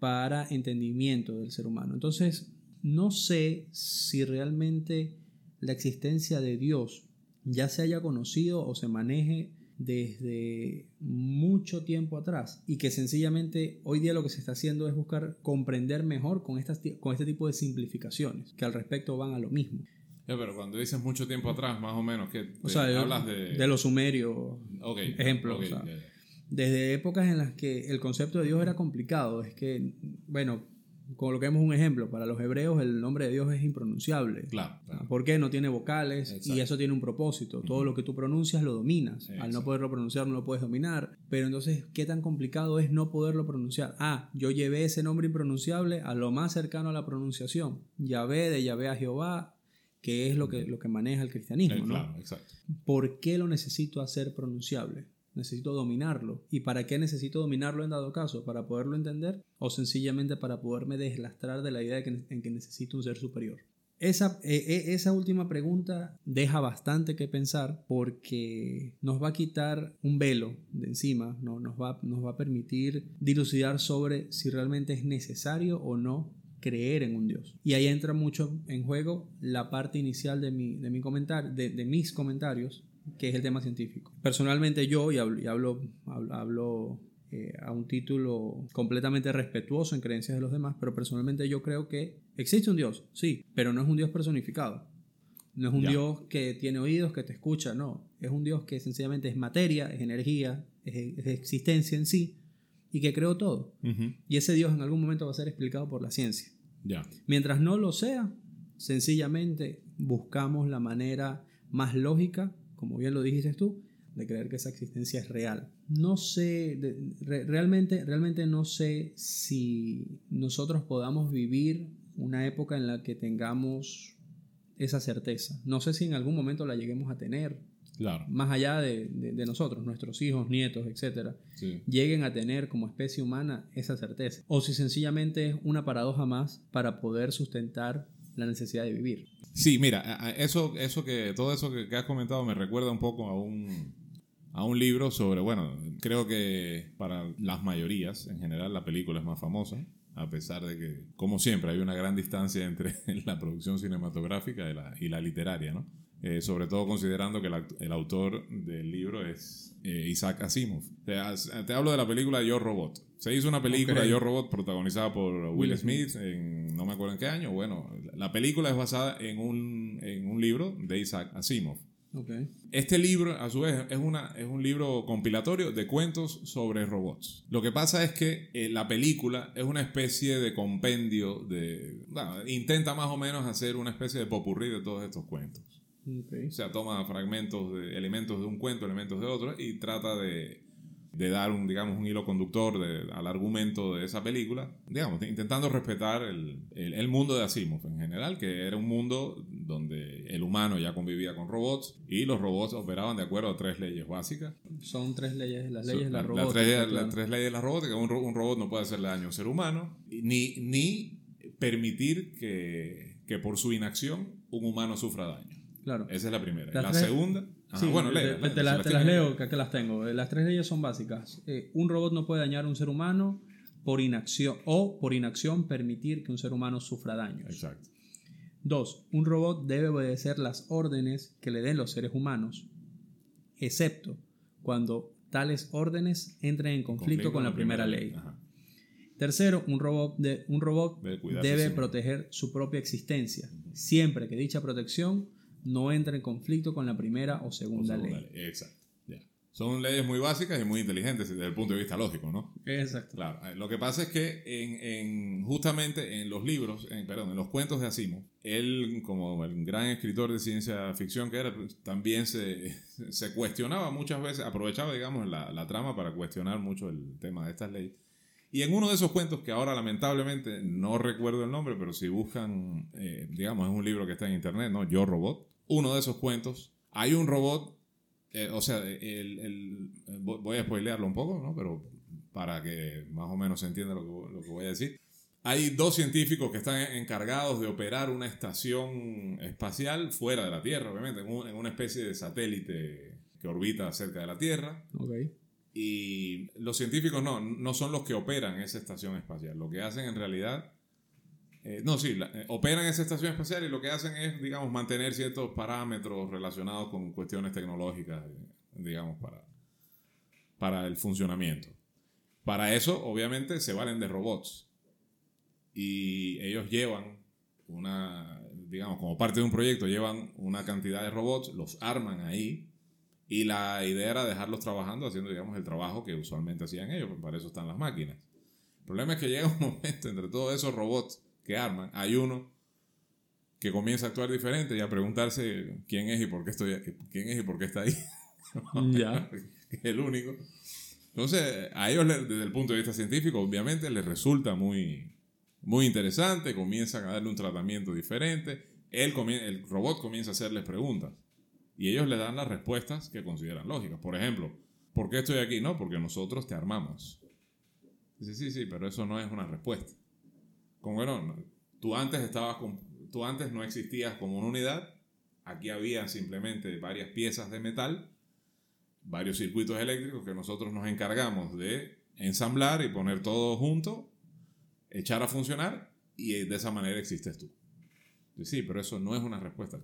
para entendimiento del ser humano. Entonces, no sé si realmente la existencia de Dios ya se haya conocido o se maneje desde mucho tiempo atrás y que sencillamente hoy día lo que se está haciendo es buscar comprender mejor con, estas, con este tipo de simplificaciones que al respecto van a lo mismo. pero cuando dices mucho tiempo atrás, más o menos, que hablas de... de los sumerios, ejemplo. Desde épocas en las que el concepto de Dios era complicado, es que, bueno, Coloquemos un ejemplo, para los hebreos el nombre de Dios es impronunciable. Claro. ¿Por qué? No tiene vocales y eso tiene un propósito. Todo lo que tú pronuncias lo dominas. Al no poderlo pronunciar no lo puedes dominar. Pero entonces, ¿qué tan complicado es no poderlo pronunciar? Ah, yo llevé ese nombre impronunciable a lo más cercano a la pronunciación. Yahvé de Yahvé a Jehová, que es lo que, lo que maneja el cristianismo. Eh, claro, exacto. ¿Por qué lo necesito hacer pronunciable? Necesito dominarlo. ¿Y para qué necesito dominarlo en dado caso? ¿Para poderlo entender? ¿O sencillamente para poderme deslastrar de la idea de que, en que necesito un ser superior? Esa, e, e, esa, última pregunta deja bastante que pensar porque nos va a quitar un velo de encima, ¿no? nos, va, nos va a permitir dilucidar sobre si realmente es necesario o no creer en un Dios. Y ahí entra mucho en juego la parte inicial de, mi, de, mi comentario, de mis comentarios, que es el tema científico. Personalmente yo, y hablo, hablo, eh, a un título completamente respetuoso en creencias de los demás, pero personalmente yo creo que existe un Dios, sí, pero no es un Dios personificado. No es un Dios que tiene oídos, que te escucha, no. Es un Dios que sencillamente es materia, es energía, es, existencia en sí y que creó todo. Y ese Dios en algún momento va a ser explicado por la ciencia. Mientras no lo sea, sencillamente buscamos la manera más lógica como bien lo dijiste tú, de creer que esa existencia es real. No sé, realmente, realmente no sé si nosotros podamos vivir una época en la que tengamos esa certeza. No sé si en algún momento la lleguemos a tener. Claro. Más allá de, nosotros, nuestros hijos, nietos, etcétera, lleguen a tener como especie humana esa certeza. O si sencillamente es una paradoja más para poder sustentar la necesidad de vivir. Sí, mira, eso, eso que, todo eso que, has comentado me recuerda un poco a un, a un libro sobre, bueno, creo que para las mayorías, en general, la película es más famosa, a pesar de que, como siempre, hay una gran distancia entre [LAUGHS] la producción cinematográfica y la, y la literaria, ¿no? Eh, sobre todo considerando que el, autor del libro es eh, Isaac Asimov. Te, hablo de la película Yo Robot. Se hizo una película Yo Robot protagonizada por Will, Smith, en no me acuerdo en qué año. Bueno, la película es basada en un, en un libro de Isaac Asimov. Este libro, a su vez, es, una, es un libro compilatorio de cuentos sobre robots. Lo que pasa es que eh, la película es una especie de compendio de... intenta más o menos hacer una especie de popurrí de todos estos cuentos. O sea, toma fragmentos de elementos de un cuento, elementos de otro, y trata de, de dar un, digamos, un hilo conductor al argumento de esa película, digamos, intentando respetar el, el, mundo de Asimov en general, que era un mundo donde el humano ya convivía con robots y los robots operaban de acuerdo a tres leyes básicas. Son tres leyes, las leyes de la, robótica. Las tres, leyes de la robótica, un, un, robot no puede hacerle daño a un ser humano, ni, ni permitir que, que por su inacción un humano sufra daño. Esa es la primera. la segunda. bueno, te, las leo, que aquí las tengo. Las tres leyes son básicas. Eh, un robot no puede dañar a un ser humano por inacción o por inacción permitir que un ser humano sufra daños. Exacto. Dos, un robot debe obedecer las órdenes que le den los seres humanos, excepto cuando tales órdenes entren en conflicto, con, la primera, ley. Tercero, un robot, de, un robot debe, proteger su propia existencia, siempre que dicha protección no entra en conflicto con la primera o segunda, ley. Exacto. Son leyes muy básicas y muy inteligentes desde el punto de vista lógico, ¿no? Exacto. Claro. Eh, lo que pasa es que en, justamente en los libros, en, perdón, en los cuentos de Asimov, él, como el gran escritor de ciencia ficción que era, pues, también se, [LAUGHS] se, cuestionaba muchas veces, aprovechaba, digamos, la, la trama para cuestionar mucho el tema de estas leyes. Y en uno de esos cuentos, que ahora lamentablemente no recuerdo el nombre, pero si buscan, eh, digamos, es un libro que está en internet, ¿no? Yo Robot uno de esos cuentos, hay un robot, eh, o sea, el, voy a spoilearlo un poco, ¿no? Pero para que más o menos se entienda lo que, voy a decir. Hay dos científicos que están encargados de operar una estación espacial fuera de la Tierra, obviamente, en, una especie de satélite que orbita cerca de la Tierra. Okay. Y los científicos no, no son los que operan esa estación espacial. Lo que hacen en realidad eh, no, sí, eh, operan esa estación espacial y lo que hacen es, digamos, mantener ciertos parámetros relacionados con cuestiones tecnológicas, digamos, para, para el funcionamiento. Para eso, obviamente, se valen de robots. Y ellos llevan una, digamos, como parte de un proyecto, llevan una cantidad de robots, los arman ahí. Y la idea era dejarlos trabajando, haciendo, digamos, el trabajo que usualmente hacían ellos, para eso están las máquinas. El problema es que llega un [LAUGHS] momento entre todos esos robots que arman, hay uno que comienza a actuar diferente y a preguntarse quién es y por qué estoy quién es y por qué está ahí. [LAUGHS] Ya. es el único. Entonces, a ellos desde el punto de vista científico, obviamente les resulta muy muy interesante, comienzan a darle un tratamiento diferente, él el robot comienza a hacerles preguntas y ellos le dan las respuestas que consideran lógicas. Por ejemplo, ¿por qué estoy aquí? No, porque nosotros te armamos. Dice, sí, sí, pero eso no es una respuesta. Como bueno, tú antes estabas tú antes no existías como una unidad, aquí había simplemente varias piezas de metal, varios circuitos eléctricos que nosotros nos encargamos de ensamblar y poner todo junto, echar a funcionar y de esa manera existes tú. Sí, pero eso no es una respuesta.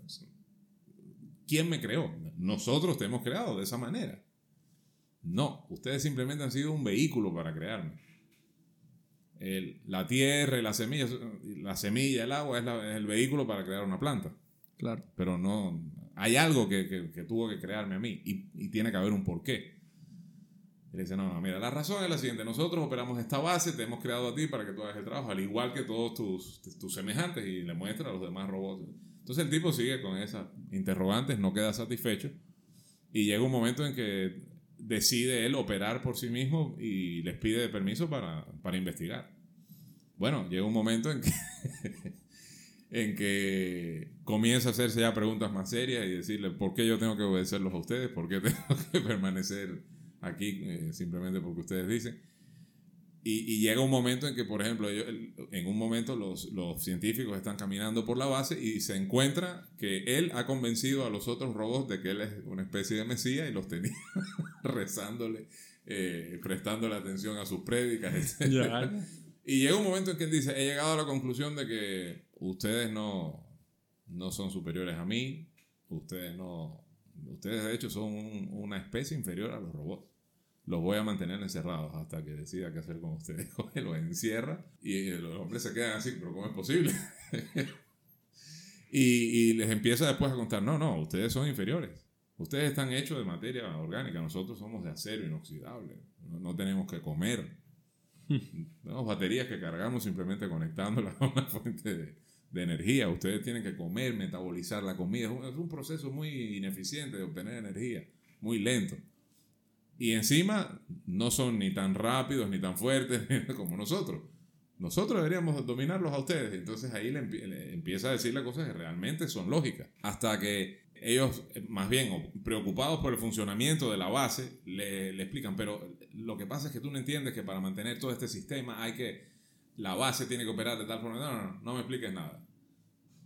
¿Quién me creó? Nosotros te hemos creado de esa manera. No, ustedes simplemente han sido un vehículo para crearme la tierra y la semilla, la semilla, el agua es, el vehículo para crear una planta. Claro. Pero no, hay algo que, tuvo que crearme a mí y, tiene que haber un porqué. Y le dice, no, no, mira, la razón es la siguiente, nosotros operamos esta base, te hemos creado a ti para que tú hagas el trabajo, al igual que todos tus, tus semejantes y le muestra a los demás robots. Entonces el tipo sigue con esas interrogantes, no queda satisfecho y llega un momento en que decide él operar por sí mismo y les pide permiso para, para investigar. Bueno, llega un momento en que, [LAUGHS] en que comienza a hacerse ya preguntas más serias y decirle, ¿por qué yo tengo que obedecerlos a ustedes? ¿Por qué tengo [LAUGHS] que permanecer aquí eh, simplemente porque ustedes dicen? Y, llega un momento en que, por ejemplo, en un momento los, los, científicos están caminando por la base y se encuentra que él ha convencido a los otros robots de que él es una especie de mesías y los tenía [LAUGHS] rezándole, eh, prestándole atención a sus prédicas, [LAUGHS] etc. Y llega un momento en que él dice, he llegado a la conclusión de que ustedes no, no son superiores a mí, ustedes no, ustedes de hecho son una especie inferior a los robots los voy a mantener encerrados hasta que decida qué hacer con ustedes. [LAUGHS] los encierra y los hombres se quedan así, pero ¿cómo es posible? [LAUGHS] y, les empieza después a contar, no, no, ustedes son inferiores. Ustedes están hechos de materia orgánica, nosotros somos de acero inoxidable, no, tenemos que comer. [LAUGHS] Tenemos baterías que cargamos simplemente conectándolas a una fuente de, energía. Ustedes tienen que comer, metabolizar la comida. es un proceso muy ineficiente de obtener energía, muy lento. Y encima no son ni tan rápidos ni tan fuertes [LAUGHS] como nosotros. Nosotros deberíamos dominarlos a ustedes. Entonces ahí le, empieza a decirle cosas que realmente son lógicas. Hasta que ellos, más bien preocupados por el funcionamiento de la base, le, explican, pero lo que pasa es que tú no entiendes que para mantener todo este sistema hay que, la base tiene que operar de tal forma, no, no, no, no me expliques nada.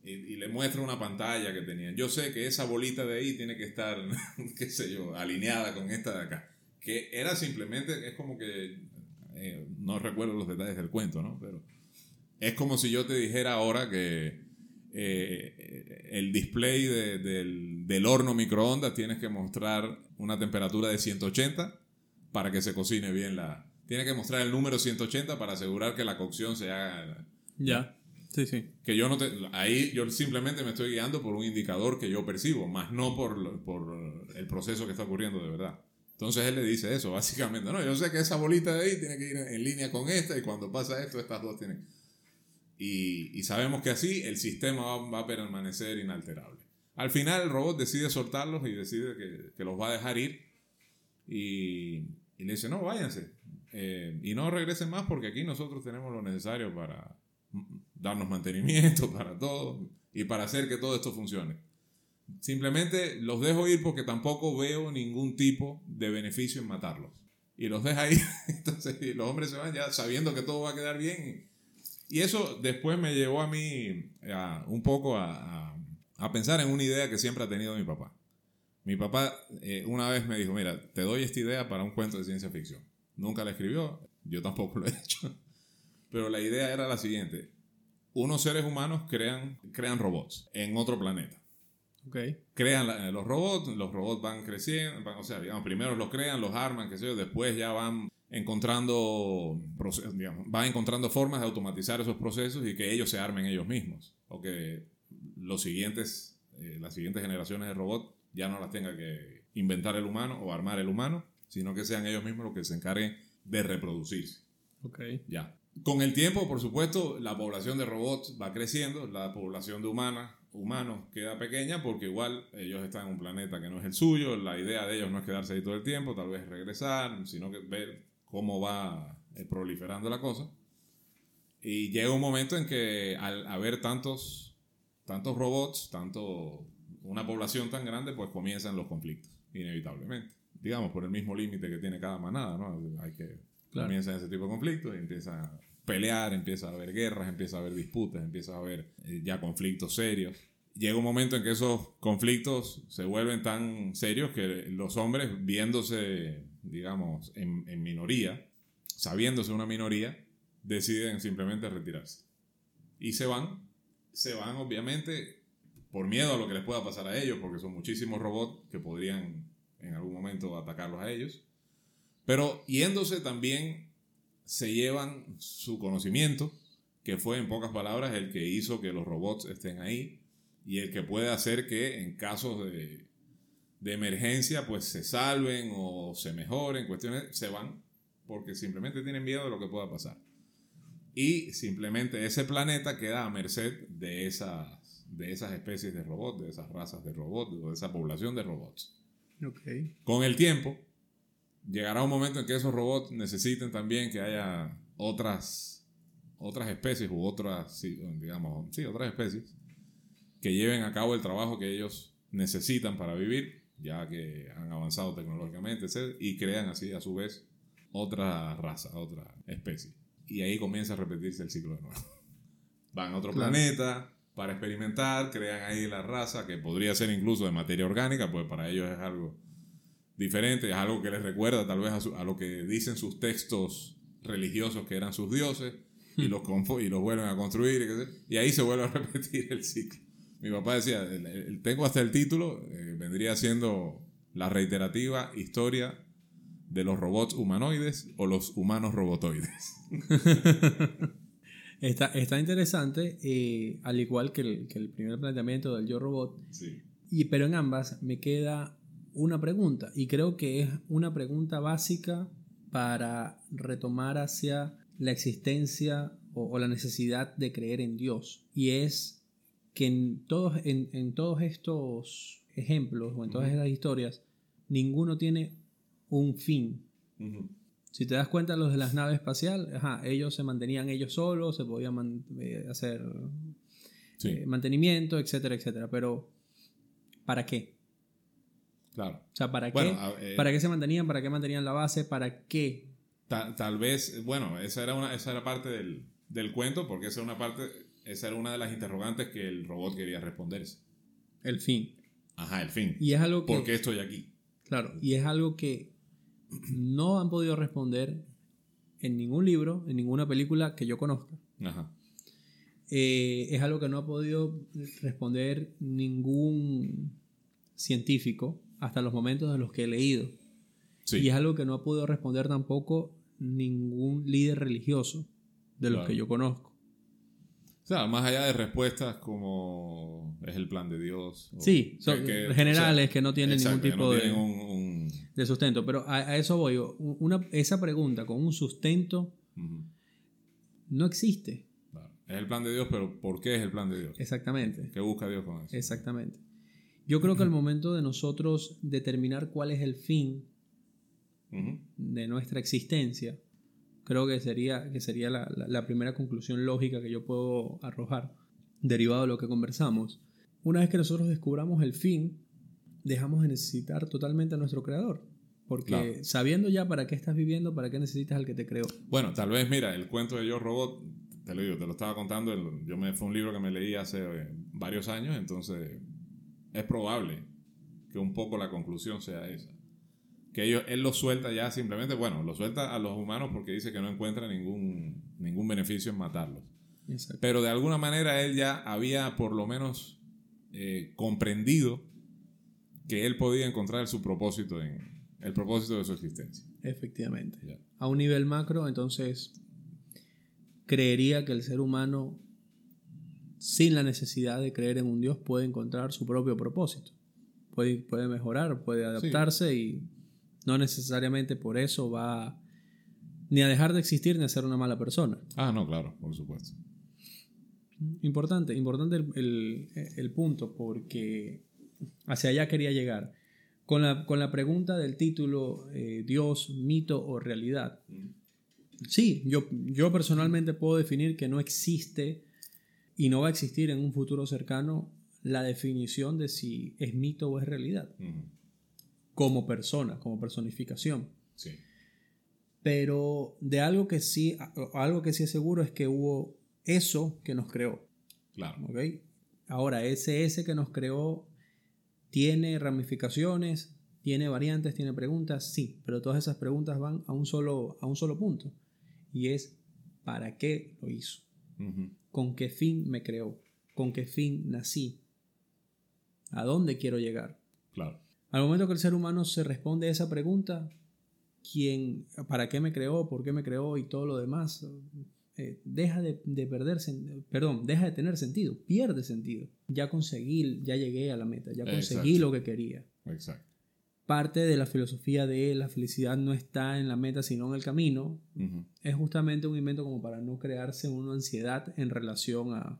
Y, y, le muestra una pantalla que tenían. Yo sé que esa bolita de ahí tiene que estar, [LAUGHS] qué sé yo, alineada con esta de acá que era simplemente, es como que, eh, no recuerdo los detalles del cuento, ¿no? Pero es como si yo te dijera ahora que eh, el display del, del, horno microondas tienes que mostrar una temperatura de 180 para que se cocine bien la... Tiene que mostrar el número 180 para asegurar que la cocción se haga... Ya. Sí, sí. Que yo no te, ahí yo simplemente me estoy guiando por un indicador que yo percibo, más no por, por el proceso que está ocurriendo de verdad. Entonces él le dice eso, básicamente. No, yo sé que esa bolita de ahí tiene que ir en línea con esta y cuando pasa esto, estas dos tienen. Y, y sabemos que así el sistema va, a permanecer inalterable. Al final el robot decide soltarlos y decide que, que los va a dejar ir. Y, y le dice, no, váyanse. Eh, y no regresen más porque aquí nosotros tenemos lo necesario para darnos mantenimiento, [LAUGHS] para todo y para hacer que todo esto funcione. Simplemente los dejo ir porque tampoco veo ningún tipo de beneficio en matarlos. Y los deja ahí. [LAUGHS] Entonces los hombres se van ya sabiendo que todo va a quedar bien. Y eso después me llevó a mí un poco a, pensar en una idea que siempre ha tenido mi papá. Mi papá eh, una vez me dijo, mira, te doy esta idea para un cuento de ciencia ficción. Nunca la escribió, yo tampoco lo he [LAUGHS] hecho. Pero la idea era la siguiente. unos seres humanos crean, crean robots en otro planeta. Ok. Crean la- los robots, los robots van creciendo, van- o sea, digamos, primero los crean, los arman, qué sé yo, después ya van encontrando, digamos, van encontrando formas de automatizar esos procesos y que ellos se armen ellos mismos. O que los siguientes, eh, las siguientes generaciones de robots ya no las tenga que inventar el humano o armar el humano, sino que sean ellos mismos los que se encarguen de reproducirse. Ok. Ya. Con el tiempo, por supuesto, la población de robots va creciendo, la población de humanas, humanos queda pequeña porque igual ellos están en un planeta que no es el suyo, la idea de ellos no es quedarse ahí todo el tiempo, tal vez regresar, sino que ver cómo va eh, proliferando la cosa. Y llega un momento en que al haber tantos, tantos robots, tanto una población tan grande, pues comienzan los conflictos, inevitablemente. Digamos, por el mismo límite que tiene cada manada, ¿no? Hay que Claro. comienzan ese tipo de conflictos y empieza a pelear, empieza a haber guerras, empieza a haber disputas, empieza a haber eh, ya conflictos serios. Llega un momento en que esos conflictos se vuelven tan serios que los hombres, viéndose, digamos, en, en minoría, sabiéndose una minoría, deciden simplemente retirarse. Y se van, se van obviamente por miedo a lo que les pueda pasar a ellos, porque son muchísimos robots que podrían en algún momento atacarlos a ellos. Pero yéndose también se llevan su conocimiento, que fue en pocas palabras el que hizo que los robots estén ahí y el que puede hacer que en casos de, de emergencia pues se salven o se mejoren, cuestiones, se van porque simplemente tienen miedo de lo que pueda pasar. Y simplemente ese planeta queda a merced de esas, de esas especies de robots, de esas razas de robots, de esa población de robots. Con el tiempo, llegará un momento en que esos robots necesiten también que haya otras, otras especies u otras, sí, digamos, sí, otras especies que lleven a cabo el trabajo que ellos necesitan para vivir, ya que han avanzado tecnológicamente, etc., y crean así a su vez otra raza, otra especie. Y ahí comienza a repetirse el ciclo de nuevo. [LAUGHS] Van a otro Claro. planeta para experimentar, crean ahí la raza, que podría ser incluso de materia orgánica, pues para ellos es algo diferente, es algo que les recuerda tal vez a, su- a lo que dicen sus textos religiosos que eran sus dioses, y los, confo- y los vuelven a construir, y ahí se vuelve a [LAUGHS] repetir el ciclo. Mi papá decía, el- el- tengo hasta el título, eh, vendría siendo la reiterativa historia de los robots humanoides o los humanos robotoides. [LAUGHS] Está, está interesante, eh, al igual que el, que el primer planteamiento del Yo Robot, Sí. y, pero en ambas me queda una pregunta, y creo que es una pregunta básica para retomar hacia la existencia o, o la necesidad de creer en Dios, y es que en todos, en, en todos estos ejemplos o en todas estas historias, ninguno tiene un fin. Si te das cuenta, los de las naves espaciales, ajá, ellos se mantenían ellos solos, se podían man- eh, hacer Sí, eh, mantenimiento, etcétera, etcétera. Pero, ¿para qué? Claro. O sea, ¿para Bueno, qué? eh, ¿Para qué se mantenían? ¿Para qué mantenían la base? ¿Para qué? Ta- tal vez, bueno, esa era, una, esa era parte del, del cuento, porque esa era una parte, esa era una de las interrogantes que el robot quería responderse. El fin. Ajá, el fin. Y es algo que... ¿Por qué estoy aquí? Claro, y es algo que no han podido responder en ningún libro, en ninguna película que yo conozca. Ajá. Eh, es algo que no ha podido responder ningún científico hasta los momentos de los que he leído. Sí. Y es algo que no ha podido responder tampoco ningún líder religioso de los Claro. que yo conozco. O sea, más allá de respuestas como es el plan de Dios. o Sí, son que- generales o sea, que no tienen exacto, ningún tipo no de, tienen un- un- de sustento. Pero a, a eso voy. Una, esa pregunta con un sustento no existe. claro. Es el plan de Dios, pero ¿por qué es el plan de Dios? Exactamente. ¿Qué busca Dios con eso? Exactamente. Yo creo que al momento de nosotros determinar cuál es el fin de nuestra existencia, creo que sería, que sería la, la- la primera conclusión lógica que yo puedo arrojar, derivado de lo que conversamos. Una vez que nosotros descubramos el fin, dejamos de necesitar totalmente a nuestro creador. Porque Claro. sabiendo ya para qué estás viviendo, para qué necesitas al que te creó. Bueno, tal vez, mira, el cuento de Yo Robot, te lo digo, te lo estaba contando, el- yo me, fue un libro que me leí hace eh, varios años, entonces es probable que un poco la conclusión sea esa. Que ellos, él lo suelta ya simplemente, bueno, lo suelta a los humanos porque dice que no encuentra ningún, ningún beneficio en matarlos. Exacto. Pero de alguna manera él ya había por lo menos eh, comprendido que él podía encontrar su propósito en el propósito de su existencia. Efectivamente. Ya. A un nivel macro, entonces, creería que el ser humano, sin la necesidad de creer en un Dios, puede encontrar su propio propósito. Puede, puede mejorar, puede adaptarse y no necesariamente por eso va ni a dejar de existir ni a ser una mala persona. Ah, no, claro, por supuesto. Importante, importante el, el- el punto porque hacia allá quería llegar. Con la, con la pregunta del título eh, Dios, mito o realidad. Sí, yo, yo personalmente puedo definir que no existe y no va a existir en un futuro cercano la definición de si es mito o es realidad, como persona, como personificación. Sí. Pero de algo que sí, algo que sí es seguro es que hubo eso que nos creó. Claro. ¿ok? Ahora, ese ese que nos creó tiene ramificaciones, tiene variantes, tiene preguntas, sí, pero todas esas preguntas van a un solo, a un solo punto. Y es, ¿para qué lo hizo? ¿Con qué fin me creó? ¿Con qué fin nací? ¿A dónde quiero llegar? Claro. Al momento que el ser humano se responde a esa pregunta, ¿quién, ¿para qué me creó? ¿Por qué me creó? Y todo lo demás, eh, deja de, de perder, perdón, deja de tener sentido, pierde sentido. Ya conseguí, ya llegué a la meta, ya conseguí Exacto. lo que quería. Exacto. Parte de la filosofía de la felicidad no está en la meta, sino en el camino, es justamente un invento como para no crearse una ansiedad en relación a,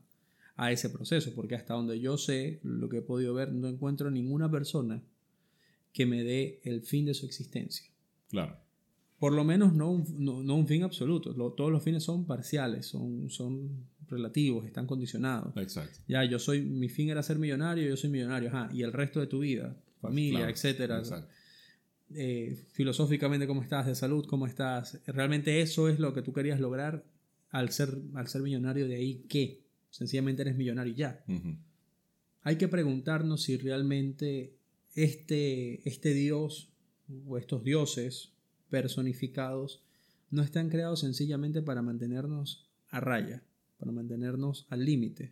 a ese proceso, porque hasta donde yo sé, lo que he podido ver, no encuentro ninguna persona que me dé el fin de su existencia. Claro. Por lo menos no un, no, no un fin absoluto, Lo- todos los fines son parciales, son, son relativos, están condicionados. Exacto. Ya, yo soy, mi fin era ser millonario, yo soy millonario, ajá, y el resto de tu vida, familia, Claro. etcétera, eh, filosóficamente cómo estás, de salud, cómo estás. Realmente eso es lo que tú querías lograr al ser, al ser millonario de ahí que sencillamente eres millonario y ya. Hay que preguntarnos si realmente este, este dios o estos dioses personificados no están creados sencillamente para mantenernos a raya, para mantenernos al límite,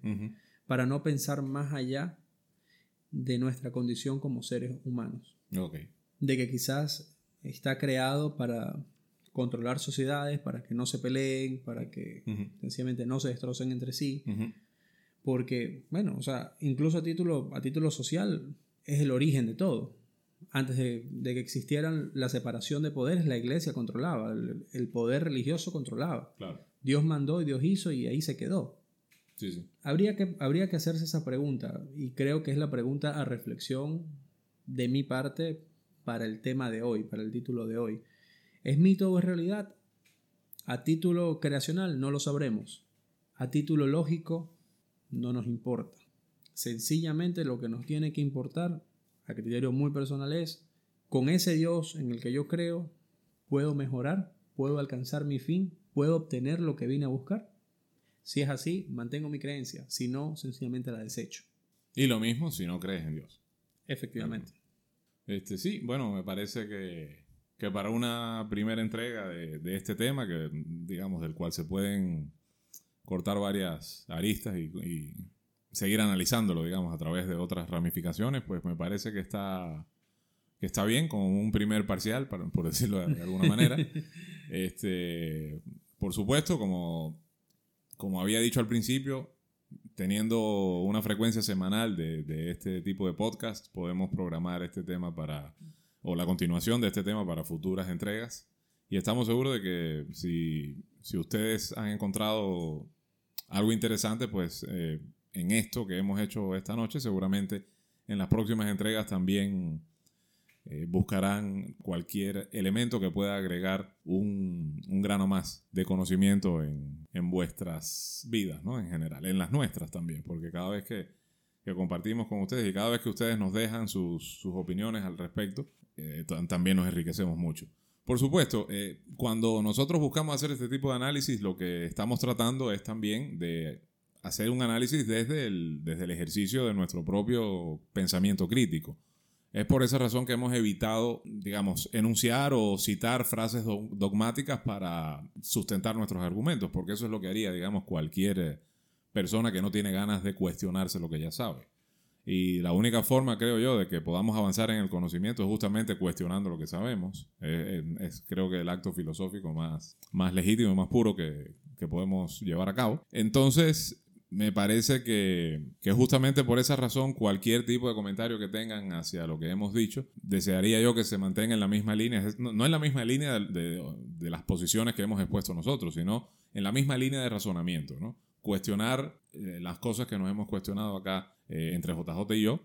para no pensar más allá de nuestra condición como seres humanos de que quizás está creado para controlar sociedades, para que no se peleen, para que Ujú. sencillamente no se destrocen entre sí, porque, bueno, o sea, incluso a título, a título social es el origen de todo. Antes de, de que existieran la separación de poderes, la iglesia controlaba, el, el poder religioso controlaba. Claro. Dios mandó y Dios hizo y ahí se quedó. Habría que, habría que hacerse esa pregunta y creo que es la pregunta a reflexión de mi parte para el tema de hoy, para el título de hoy. ¿Es mito o es realidad? A título creacional no lo sabremos. A título lógico no nos importa. Sencillamente lo que nos tiene que importar, a criterio muy personal, es con ese Dios en el que yo creo, puedo mejorar, puedo alcanzar mi fin, puedo obtener lo que vine a buscar. Si es así, mantengo mi creencia. Si no, sencillamente la desecho. Y lo mismo si no crees en Dios. Efectivamente. Este, sí, bueno, me parece que, que para una primera entrega de, de este tema, que digamos del cual se pueden cortar varias aristas y, y seguir analizándolo, digamos, a través de otras ramificaciones, pues me parece que está, que está bien como un primer parcial, para- por decirlo de alguna manera. [LAUGHS] este, por supuesto, como, como había dicho al principio, teniendo una frecuencia semanal de, de este tipo de podcast, podemos programar este tema para, o la continuación de este tema para futuras entregas. Y estamos seguros de que si, si ustedes han encontrado algo interesante, pues eh, en esto que hemos hecho esta noche, seguramente en las próximas entregas también eh, buscarán cualquier elemento que pueda agregar un, un grano más de conocimiento en, en vuestras vidas, ¿no? En general, en las nuestras también, porque cada vez que, que compartimos con ustedes y cada vez que ustedes nos dejan sus, sus opiniones al respecto, eh, tam- también nos enriquecemos mucho. Por supuesto, eh, cuando nosotros buscamos hacer este tipo de análisis, lo que estamos tratando es también de hacer un análisis desde el, desde el ejercicio de nuestro propio pensamiento crítico. Es por esa razón que hemos evitado, digamos, enunciar o citar frases dogmáticas para sustentar nuestros argumentos, porque eso es lo que haría, digamos, cualquier eh, persona que no tiene ganas de cuestionarse lo que ya sabe. Y la única forma, creo yo, de que podamos avanzar en el conocimiento es justamente cuestionando lo que sabemos. es, creo que el acto filosófico más, más legítimo y más puro que, que podemos llevar a cabo. Entonces, me parece que, justamente por esa razón cualquier tipo de comentario que tengan hacia lo que hemos dicho, desearía yo que se mantenga en la misma línea, no, en la misma línea de, las posiciones que hemos expuesto nosotros, sino en la misma línea de razonamiento, ¿no? Cuestionar eh, las cosas que nos hemos cuestionado acá eh, entre JJ y yo,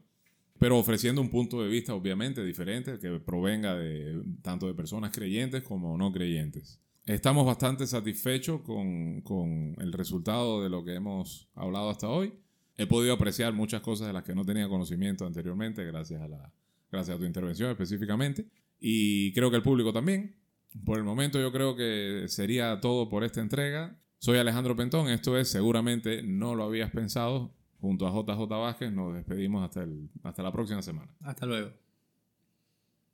pero ofreciendo un punto de vista obviamente diferente que provenga de tanto de personas creyentes como no creyentes. Estamos bastante satisfechos con, el resultado de lo que hemos hablado hasta hoy. He podido apreciar muchas cosas de las que no tenía conocimiento anteriormente gracias a, la, gracias a tu intervención específicamente. Y creo que el público también. Por el momento yo creo que sería todo por esta entrega. Soy Alejandro Pentón, esto es Seguramente No Lo Habías Pensado. Junto a JJ Vázquez nos despedimos hasta, el, hasta la próxima semana. Hasta luego.